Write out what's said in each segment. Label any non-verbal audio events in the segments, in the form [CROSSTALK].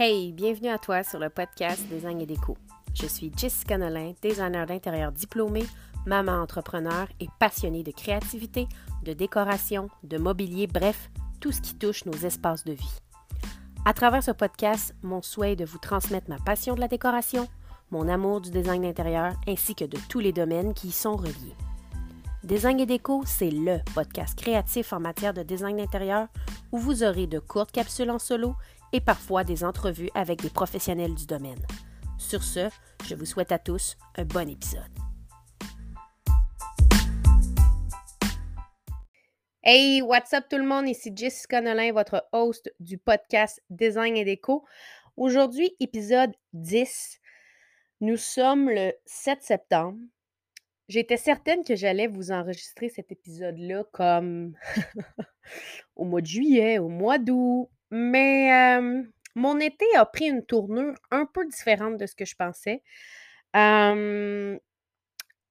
Hey, bienvenue à toi sur le podcast Design et Déco. Je suis Jessica Nolin, designer d'intérieur diplômé, maman entrepreneur et passionnée de créativité, de décoration, de mobilier, bref, tout ce qui touche nos espaces de vie. À travers ce podcast, mon souhait est de vous transmettre ma passion de la décoration, mon amour du design d'intérieur ainsi que de tous les domaines qui y sont reliés. Design et déco, c'est le podcast créatif en matière de design d'intérieur où vous aurez de courtes capsules en solo et parfois des entrevues avec des professionnels du domaine. Sur ce, je vous souhaite à tous un bon épisode. Hey, what's up tout le monde? Ici Jessica Nolin, votre host du podcast Design et Déco. Aujourd'hui, épisode 10. Nous sommes le 7 septembre. J'étais certaine que j'allais vous enregistrer cet épisode-là comme [LAUGHS] au mois de juillet, au mois d'août, mais mon été a pris une tournure un peu différente de ce que je pensais.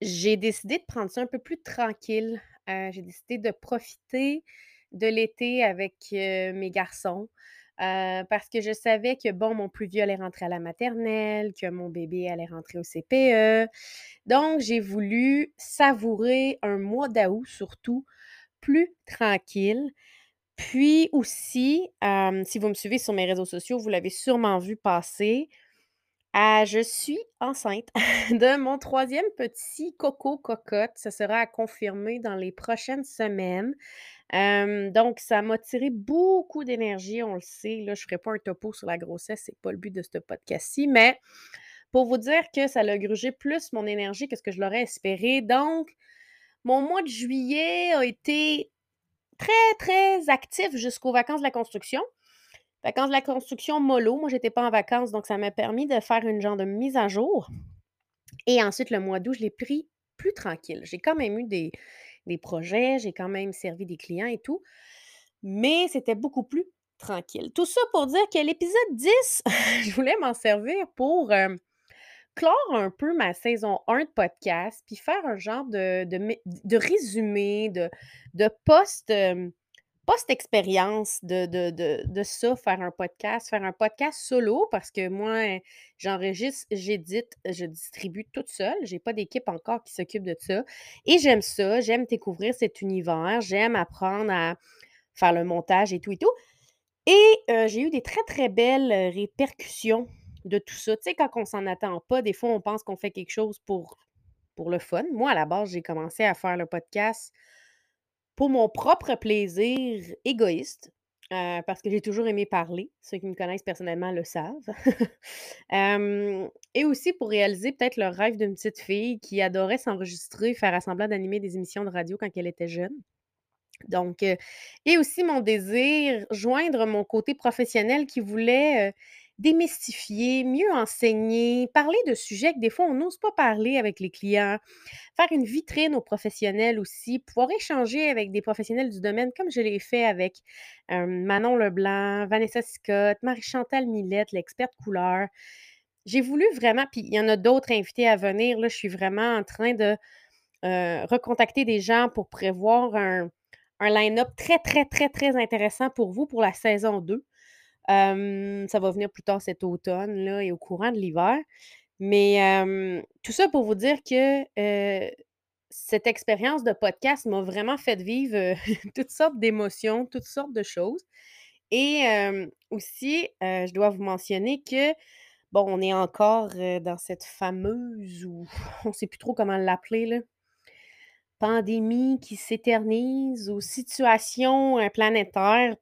j'ai décidé de prendre ça un peu plus tranquille. j'ai décidé de profiter de l'été avec mes garçons. parce que je savais que, bon, mon plus vieux allait rentrer à la maternelle, que mon bébé allait rentrer au CPE. Donc, j'ai voulu savourer un mois d'août, surtout, plus tranquille. Puis aussi, si vous me suivez sur mes réseaux sociaux, vous l'avez sûrement vu passer. Je suis enceinte [LAUGHS] de mon troisième petit coco cocotte. Ça sera à confirmer dans les prochaines semaines. donc, ça m'a tiré beaucoup d'énergie, on le sait. Là, je ne ferai pas un topo sur la grossesse, c'est pas le but de ce podcast-ci, mais pour vous dire que ça a grugé plus mon énergie que ce que je l'aurais espéré. Donc, mon mois de juillet a été très, très actif jusqu'aux vacances de la construction. Vacances de la construction mollo. Moi, j'étais pas en vacances, donc ça m'a permis de faire une genre de mise à jour. Et ensuite, le mois d'août, je l'ai pris plus tranquille. J'ai quand même eu des, projets, j'ai quand même servi des clients et tout, mais c'était beaucoup plus tranquille. Tout ça pour dire que l'épisode 10, [LAUGHS] je voulais m'en servir pour euh, clore un peu ma saison 1 de podcast, puis faire un genre de, de, résumé, de, de post, expérience de, de, ça, faire un podcast, faire un podcast solo, parce que moi, j'enregistre, j'édite, je distribue toute seule. J'ai pas d'équipe encore qui s'occupe de ça. Et j'aime ça, j'aime découvrir cet univers, j'aime apprendre à faire le montage et tout et tout. Et j'ai eu des très, très belles répercussions de tout ça. Tu sais, quand on s'en attend pas, des fois, on pense qu'on fait quelque chose pour, pour le fun. Moi, à la base, j'ai commencé à faire le podcast pour mon propre plaisir égoïste, euh, parce que j'ai toujours aimé parler. Ceux qui me connaissent personnellement le savent. [LAUGHS] et aussi pour réaliser peut-être le rêve d'une petite fille qui adorait s'enregistrer, faire semblant d'animer des émissions de radio quand elle était jeune. Donc, euh, et aussi mon désir, joindre mon côté professionnel qui voulait euh, démystifier, mieux enseigner, parler de sujets que des fois on n'ose pas parler avec les clients, faire une vitrine aux professionnels aussi, pouvoir échanger avec des professionnels du domaine comme je l'ai fait avec Manon Leblanc, Vanessa Scott, Marie-Chantal Millette, l'experte couleur. J'ai voulu vraiment, puis il y en a d'autres invités à venir, là, je suis vraiment en train de recontacter des gens pour prévoir un, un line-up très, très, très, très intéressant pour vous pour la saison 2 ça va venir plus tard cet automne là, et au courant de l'hiver. Mais tout ça pour vous dire que cette expérience de podcast m'a vraiment fait vivre [LAUGHS] toutes sortes d'émotions, toutes sortes de choses. Et aussi, je dois vous mentionner que, bon, on est encore dans cette fameuse, ou [LAUGHS] on ne sait plus trop comment l'appeler, là, pandémie qui s'éternise ou situation planétaire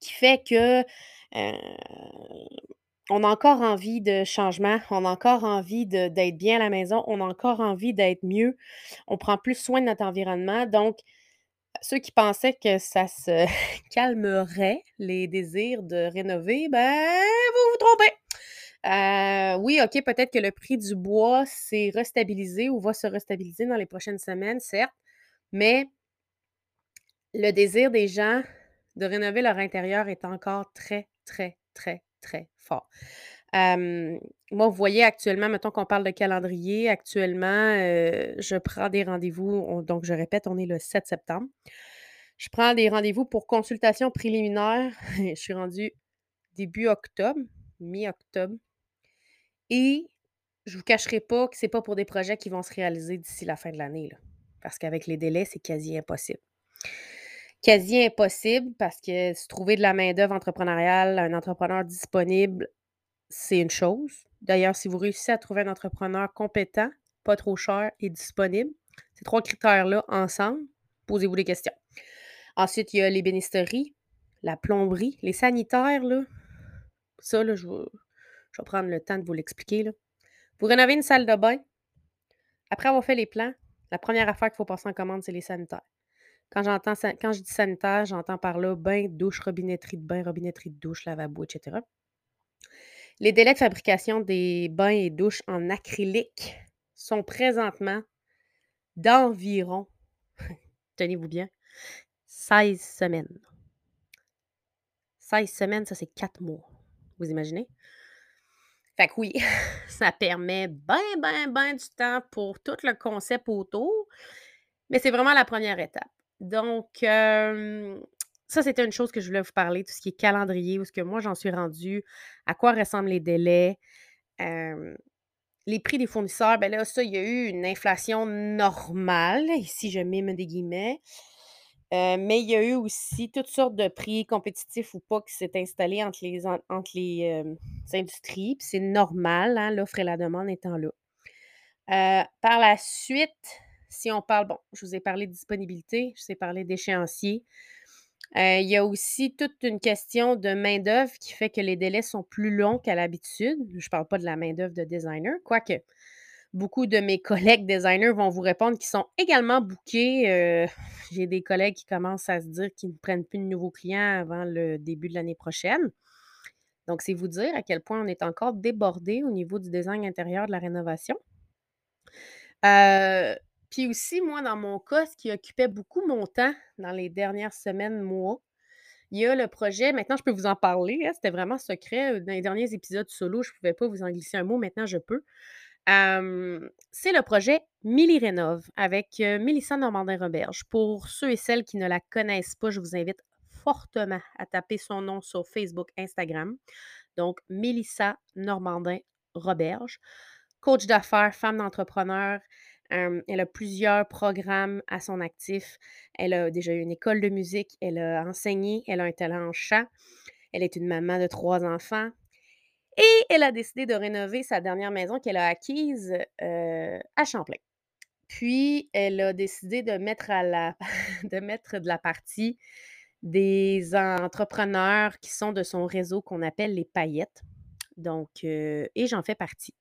qui fait que on a encore envie de changement, on a encore envie d'être bien à la maison, on a encore envie d'être mieux, on prend plus soin de notre environnement. Donc, ceux qui pensaient que ça se [LAUGHS] calmerait les désirs de rénover, ben, vous vous trompez. oui, OK, peut-être que le prix du bois s'est restabilisé ou va se restabiliser dans les prochaines semaines, certes, mais le désir des gens de rénover leur intérieur est encore très, très, très, très fort. moi, vous voyez actuellement, mettons qu'on parle de calendrier, actuellement, je prends des rendez-vous, donc je répète, on est le 7 septembre. Je prends des rendez-vous pour consultation préliminaire. [LAUGHS] je suis rendue début octobre. mi-octobre. Et je vous cacherai pas que c'est pas pour des projets qui vont se réaliser d'ici la fin de l'année. Parce qu'avec les délais, c'est quasi impossible. Quasi impossible parce que se trouver de la main-d'œuvre entrepreneuriale, un entrepreneur disponible, c'est une chose. D'ailleurs, si vous réussissez à trouver un entrepreneur compétent, pas trop cher et disponible, ces trois critères-là ensemble, posez-vous des questions. Ensuite, il y a les bénisteries, la plomberie, les sanitaires, là. Ça, là, je vais, je vais prendre le temps de vous l'expliquer. Vous rénovez une salle de bain. Après avoir fait les plans, la première affaire qu'il faut passer en commande, c'est les sanitaires. Quand, j'entends, quand je dis sanitaire, j'entends par là bain, douche, robinetterie de bain, robinetterie de douche, lavabo, etc. Les délais de fabrication des bains et douches en acrylique sont présentement d'environ, [LAUGHS] tenez-vous bien, 16 semaines. 16 semaines, ça c'est 4 mois. Vous imaginez? Fait que oui, [LAUGHS] ça permet ben, ben, ben du temps pour tout le concept autour, mais c'est vraiment la première étape. Donc, ça, c'était une chose que je voulais vous parler, tout ce qui est calendrier, où ce que moi j'en suis rendue, à quoi ressemblent les délais. les prix des fournisseurs, ben là, ça, il y a eu une inflation normale, ici je mime des guillemets, mais il y a eu aussi toutes sortes de prix compétitifs ou pas qui s'est installé entre les, en- entre les industries, c'est normal, hein, l'offre et la demande étant là. Par la suite, si on parle, bon, je vous ai parlé de disponibilité, je vous ai parlé d'échéancier. Euh, il y a aussi toute une question de main-d'œuvre qui fait que les délais sont plus longs qu'à l'habitude. Je ne parle pas de la main-d'œuvre de designer, quoique beaucoup de mes [LAUGHS] collègues designers vont vous répondre qu'ils sont également bookés. Euh, [LAUGHS] J'ai des collègues qui commencent à se dire qu'ils ne prennent plus de nouveaux clients avant le début de l'année prochaine. Donc, c'est vous dire à quel point on est encore débordé au niveau du design intérieur de la rénovation. Euh, puis aussi, moi, dans mon cas, ce qui occupait beaucoup mon temps dans les dernières semaines, mois, il y a le projet, maintenant je peux vous en parler, hein, c'était vraiment secret. Dans les derniers épisodes solo, je ne pouvais pas vous en glisser un mot, maintenant je peux. C'est le projet Milly Rénov avec Mélissa Normandin-Roberge. Pour ceux et celles qui ne la connaissent pas, je vous invite fortement à taper son nom sur Facebook, Instagram. Donc, Mélissa Normandin-Roberge, coach d'affaires, femme d'entrepreneur. Elle a plusieurs programmes à son actif. Elle a déjà eu une école de musique. Elle a enseigné. Elle a un talent en chant. Elle est une maman de trois enfants. Et elle a décidé de rénover sa dernière maison qu'elle a acquise à Champlain. Puis, elle a décidé [LAUGHS] de mettre, de la partie des entrepreneurs qui sont de son réseau qu'on appelle les paillettes. Et j'en fais partie.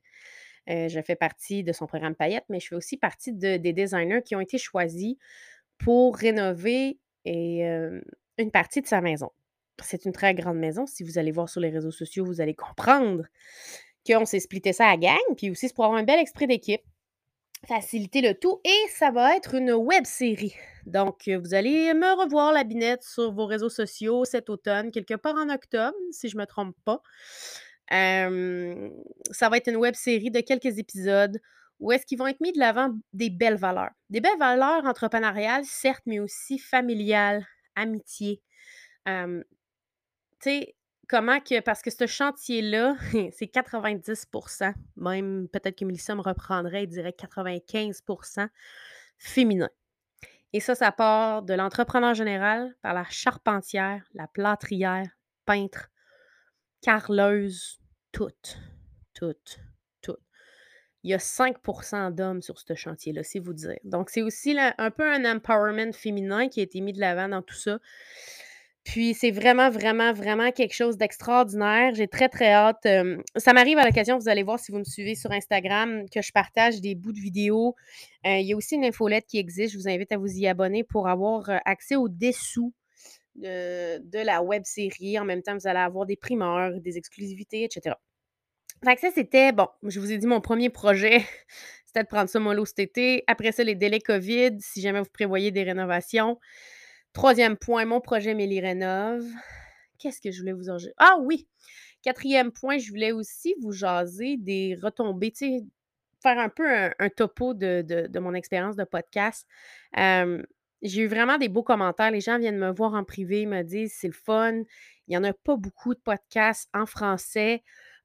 Euh, je fais partie de son programme paillettes, mais je fais aussi partie de- des designers qui ont été choisis pour rénover une partie de sa maison. C'est une très grande maison. Si vous allez voir sur les réseaux sociaux, vous allez [LAUGHS] comprendre qu'on s'est splitté ça à gang, puis aussi c'est pour avoir un bel esprit d'équipe, faciliter le tout, et ça va être une web série. Donc, euh, vous allez me revoir la binette sur vos réseaux sociaux cet automne, quelque part en octobre, si je ne me trompe pas. Euh, ça va être une web série de quelques épisodes où est-ce qu'ils vont être mis de l'avant des belles valeurs. Des belles valeurs entrepreneuriales, certes, mais aussi familiales, amitié. Tu sais, comment que, parce que ce chantier-là, [LAUGHS] c'est 90% même peut-être que Mélissa me reprendrait et dirait 95% féminin. Et ça, ça part de l'entrepreneur général par la charpentière, la plâtrière, peintre, carleuse, toutes, toutes, toutes. Il y a 5% d'hommes sur ce chantier-là, c'est vous dire. Donc, c'est aussi un peu un empowerment féminin qui a été mis de l'avant dans tout ça. Puis c'est vraiment, vraiment, vraiment quelque chose d'extraordinaire. J'ai très, très hâte. ça m'arrive à l'occasion, vous allez voir si vous me suivez sur Instagram, que je partage des bouts de vidéos. Euh, il y a aussi une infolette qui existe. Je vous invite à vous y abonner pour avoir accès aux dessous de, la web série. En même temps, vous allez avoir des primeurs, des exclusivités, etc. Fait ça, c'était, bon, je vous ai dit, mon premier projet, [LAUGHS] c'était de prendre ça mollo cet été. Après ça, les délais COVID, si jamais vous prévoyez des rénovations. Troisième point, mon projet Mélie Rénov. Qu'est-ce que je voulais vous en? Ah oui! Quatrième point, je voulais aussi vous jaser des retombées, tu sais, faire un peu un, topo de, de- de mon expérience de podcast. J'ai eu vraiment des beaux commentaires. Les gens viennent me voir en privé, me disent: «C'est le fun». Il y en a pas beaucoup de podcasts en français,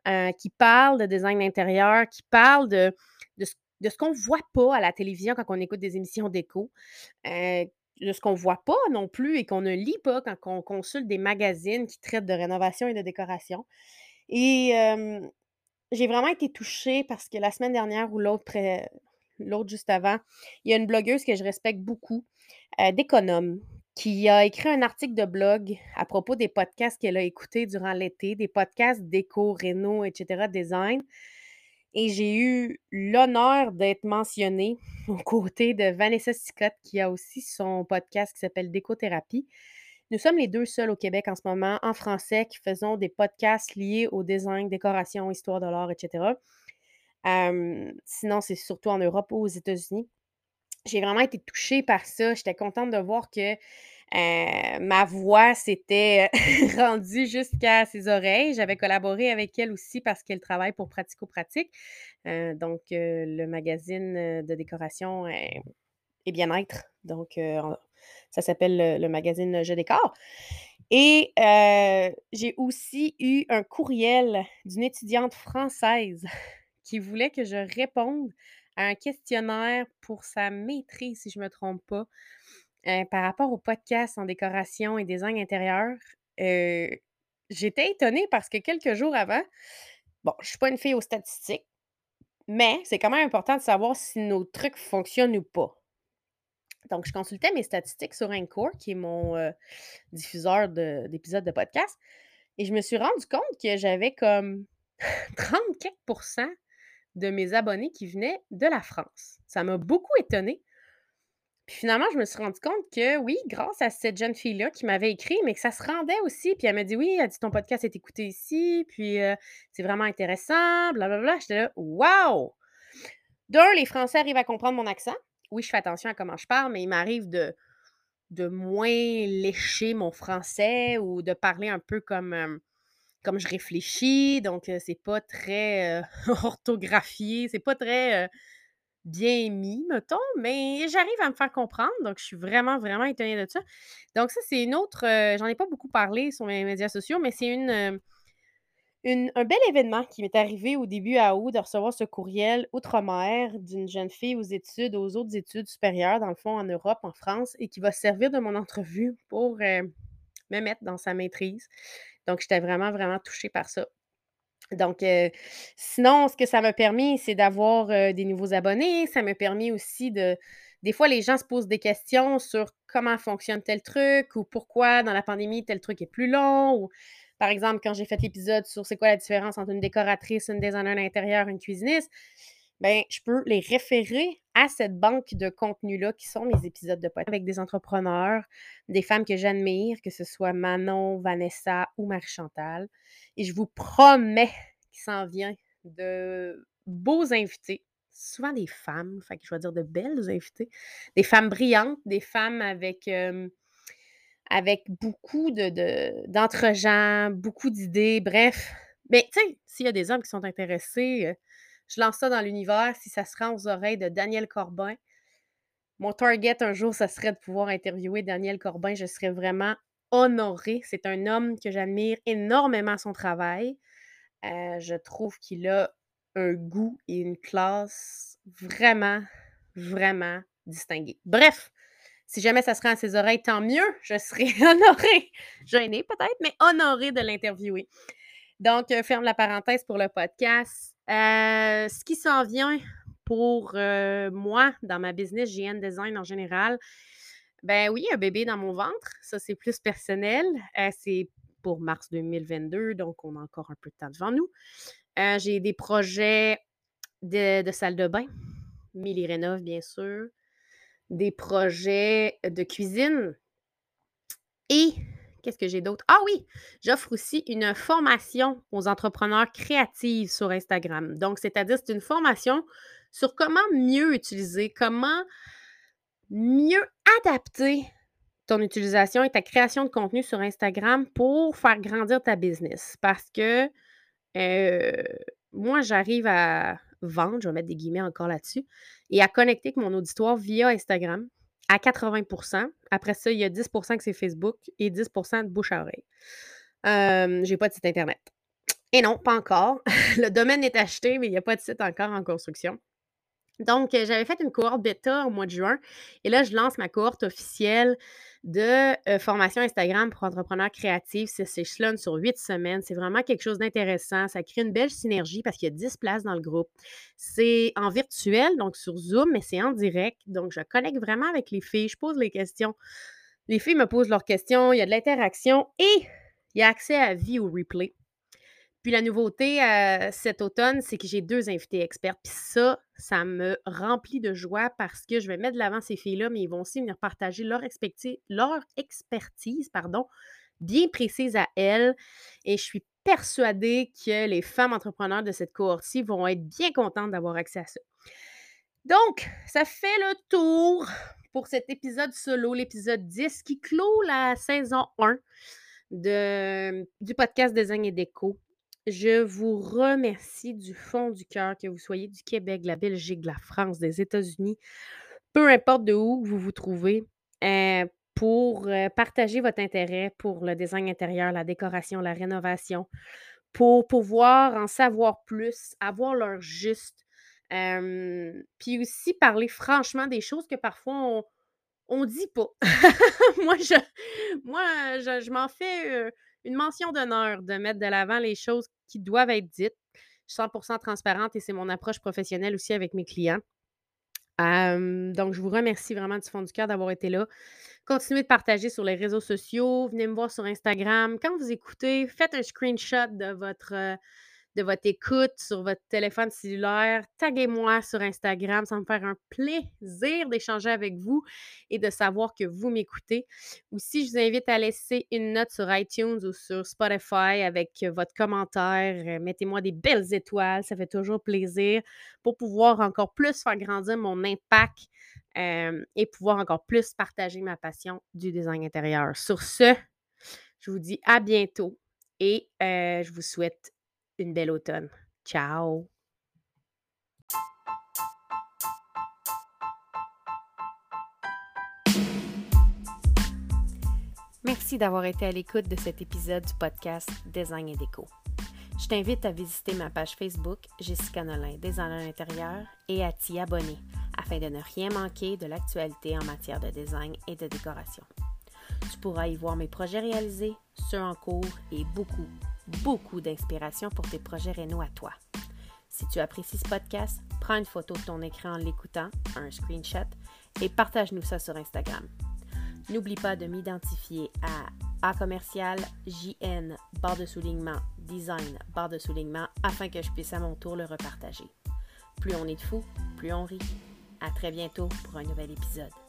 heu, qui parlent de design d'intérieur, qui parlent de de ce qu'on voit pas à la télévision quand on écoute des émissions déco, heu, de ce qu'on voit pas non plus et qu'on ne lit pas quand on consulte des magazines qui traitent de rénovation et de décoration et j'ai vraiment été touchée parce que la semaine dernière ou l'autre l'autre juste avant, il y a une blogueuse que je respecte beaucoup, d'Économe, qui a écrit un article de blog à propos des podcasts qu'elle a écoutés durant l'été, des podcasts déco, réno, et cetera, design. Et j'ai eu l'honneur d'être mentionnée [LAUGHS] aux côtés de Vanessa Sicotte, qui a aussi son podcast qui s'appelle Décothérapie. Nous sommes les deux seuls au Québec en ce moment, en français, qui faisons des podcasts liés au design, décoration, histoire de l'art, et sinon, c'est surtout en Europe ou aux États-Unis. J'ai vraiment été touchée par ça. J'étais contente de voir que, ma voix s'était [LAUGHS] rendue jusqu'à ses oreilles. J'avais collaboré avec elle aussi parce qu'elle travaille pour Pratico-Pratique, donc le magazine, de décoration et bien-être. Donc ça s'appelle le le magazine Je décore et j'ai aussi eu un courriel d'une étudiante française qui voulait que je réponde à un questionnaire pour sa maîtrise, si je me trompe pas, par rapport au podcast en décoration et design intérieur. J'étais étonnée parce que quelques jours avant bon, je suis pas une fille aux statistiques, mais c'est quand même important de savoir si nos trucs fonctionnent ou pas. Donc, je consultais mes statistiques sur Anchor, qui est mon, diffuseur de d'épisodes de podcast et je me suis rendu compte que j'avais comme [LAUGHS] 30 quelques pourcents de mes abonnés qui venaient de la France. Ça m'a beaucoup étonnée. Puis finalement, je me suis rendu compte que oui, grâce à cette jeune fille-là qui m'avait écrit, mais que ça se rendait aussi. Puis elle m'a dit: «Oui, elle dit: «Ton podcast est écouté ici, puis, heu, c'est vraiment intéressant, blablabla». J'étais là: «Wow!» D'un, les Français arrivent à comprendre mon accent. Oui, je fais attention à comment je parle, mais il m'arrive de de moins lécher mon français ou de parler un peu comme, hem, comme je réfléchis. Donc, c'est pas très, [LAUGHS] orthographié, c'est pas très, bien mis, mettons, mais j'arrive à me faire comprendre, donc je suis vraiment, vraiment étonnée de ça. Donc ça, c'est une autre, j'en ai pas beaucoup parlé sur mes médias sociaux, mais c'est une, un bel événement qui m'est arrivé au début à août de recevoir ce courriel outre-mer d'une jeune fille aux études aux autres études supérieures, dans le fond en Europe, en France et qui va servir de mon entrevue pour, me mettre dans sa maîtrise. Donc j'étais vraiment, vraiment touchée par ça. Donc, heu, sinon, ce que ça m'a permis, c'est d'avoir, heu, des nouveaux abonnés. Ça m'a permis aussi de des fois, les gens se posent des questions sur comment fonctionne tel truc ou pourquoi dans la pandémie tel truc est plus long ou par exemple, quand j'ai fait l'épisode sur c'est quoi la différence entre une décoratrice, une designer d'intérieur, une cuisiniste, ben, je peux les référer à cette banque de contenu-là qui sont mes épisodes de podcast avec des entrepreneurs, des femmes que j'admire, que ce soit Manon, Vanessa ou Marie-Chantal. Et je vous promets qu'il s'en vient de beaux invités, souvent des femmes, fait que je vais dire de belles invités, des femmes brillantes, des femmes avec, avec beaucoup de de d'entre-gens, beaucoup d'idées, bref. Mais tu sais, s'il y a des hommes qui sont intéressés, heu, je lance ça dans l'univers. Si ça se rend aux oreilles de Daniel Corbin, mon target un jour, ça serait de pouvoir interviewer Daniel Corbin. Je serais vraiment honorée. C'est un homme que j'admire énormément son travail. Heu, je trouve qu'il a un goût et une classe vraiment, vraiment distingués. Bref, si jamais ça se rend à ses oreilles, tant mieux, je serais [LAUGHS] honorée, gênée peut-être, mais honorée de l'interviewer. Donc, heu, ferme la parenthèse pour le podcast. Heu, ce qui s'en vient pour, heu, moi, dans ma business JN Design en général, ben oui, un bébé dans mon ventre, ça c'est plus personnel. Heu, c'est pour mars 2022, donc on a encore un peu de temps devant nous. J'ai des projets de de salle de bain, mini rénov bien sûr, des projets de cuisine et qu'est-ce que j'ai d'autre? Ah oui, j'offre aussi une formation aux entrepreneurs créatifs sur Instagram. Donc, c'est-à-dire, c'est une formation sur comment mieux utiliser, comment mieux adapter ton utilisation et ta création de contenu sur Instagram pour faire grandir ta business. Parce que euh, moi, j'arrive à vendre, je vais mettre des guillemets encore là-dessus, et à connecter avec mon auditoire via Instagram, à 80% Après ça, il y a 10% que c'est Facebook et 10% de bouche à oreille. Euh, j'ai pas de site Internet. Et non, pas encore. [LAUGHS] Le domaine est acheté, mais il n'y a pas de site encore en construction. Donc, euh, j'avais fait une cohorte bêta au mois de juin et là, je lance ma cohorte officielle de euh, formation Instagram pour entrepreneurs créatifs. Ça s'échelonne sur huit semaines. C'est vraiment quelque chose d'intéressant. Ça crée une belle synergie parce qu'il y a 10 places dans le groupe. C'est en virtuel, donc sur Zoom, mais c'est en direct. Donc, je connecte vraiment avec les filles. Je pose les questions. Les filles me posent leurs questions. Il y a de l'interaction et il y a accès à vie ou replay. Puis la nouveauté euh, cet automne, c'est que j'ai deux invités experts. Puis ça, ça me remplit de joie parce que je vais mettre de l'avant ces filles-là, mais ils vont aussi venir partager leur, expertise pardon, bien précise à elles. Et je suis persuadée que les femmes entrepreneurs de cette cohorte-ci vont être bien contentes d'avoir accès à ça. Donc, ça fait le tour pour cet épisode solo, l'épisode 10, qui clôt la saison 1 de, du podcast Design et Déco. Je vous remercie du fond du cœur que vous soyez du Québec, de la Belgique, de la France, des États-Unis, peu importe de où vous vous trouvez, euh, pour euh, partager votre intérêt pour le design intérieur, la décoration, la rénovation, pour pouvoir en savoir plus, avoir leur juste, puis aussi parler franchement des choses que parfois on, ne dit pas. [LAUGHS] moi, je, moi, je, m'en fais euh, une mention d'honneur de mettre de l'avant les choses qui doivent être dites. Je suis 100% transparente et c'est mon approche professionnelle aussi avec mes clients. donc, je vous remercie vraiment du fond du cœur d'avoir été là. Continuez de partager sur les réseaux sociaux. Venez me voir sur Instagram. Quand vous écoutez, faites un screenshot de votre, de votre écoute sur votre téléphone cellulaire. Taguez-moi sur Instagram. Ça me faire un plaisir d'échanger avec vous et de savoir que vous m'écoutez. Aussi, je vous invite à laisser une note sur iTunes ou sur Spotify avec votre commentaire. Euh, mettez-moi des belles étoiles. Ça fait toujours plaisir pour pouvoir encore plus faire grandir mon impact euh, et pouvoir encore plus partager ma passion du design intérieur. Sur ce, je vous dis à bientôt et euh, je vous souhaite une belle automne. Ciao! Merci d'avoir été à l'écoute de cet épisode du podcast Design et Déco. Je t'invite à visiter ma page Facebook Jessica Nolin, designer intérieur, et à t'y abonner afin de ne rien manquer de l'actualité en matière de design et de décoration. Tu pourras y voir mes projets réalisés, ceux en cours et beaucoup, beaucoup d'inspiration pour tes projets rénaux à toi. Si tu apprécies ce podcast, prends une photo de ton écran en l'écoutant, un screenshot, et partage-nous ça sur Instagram. N'oublie pas de m'identifier à A commercial JN barre de soulignement design barre de soulignement afin que je puisse à mon tour le repartager. Plus on est de fous, plus on rit. À très bientôt pour un nouvel épisode.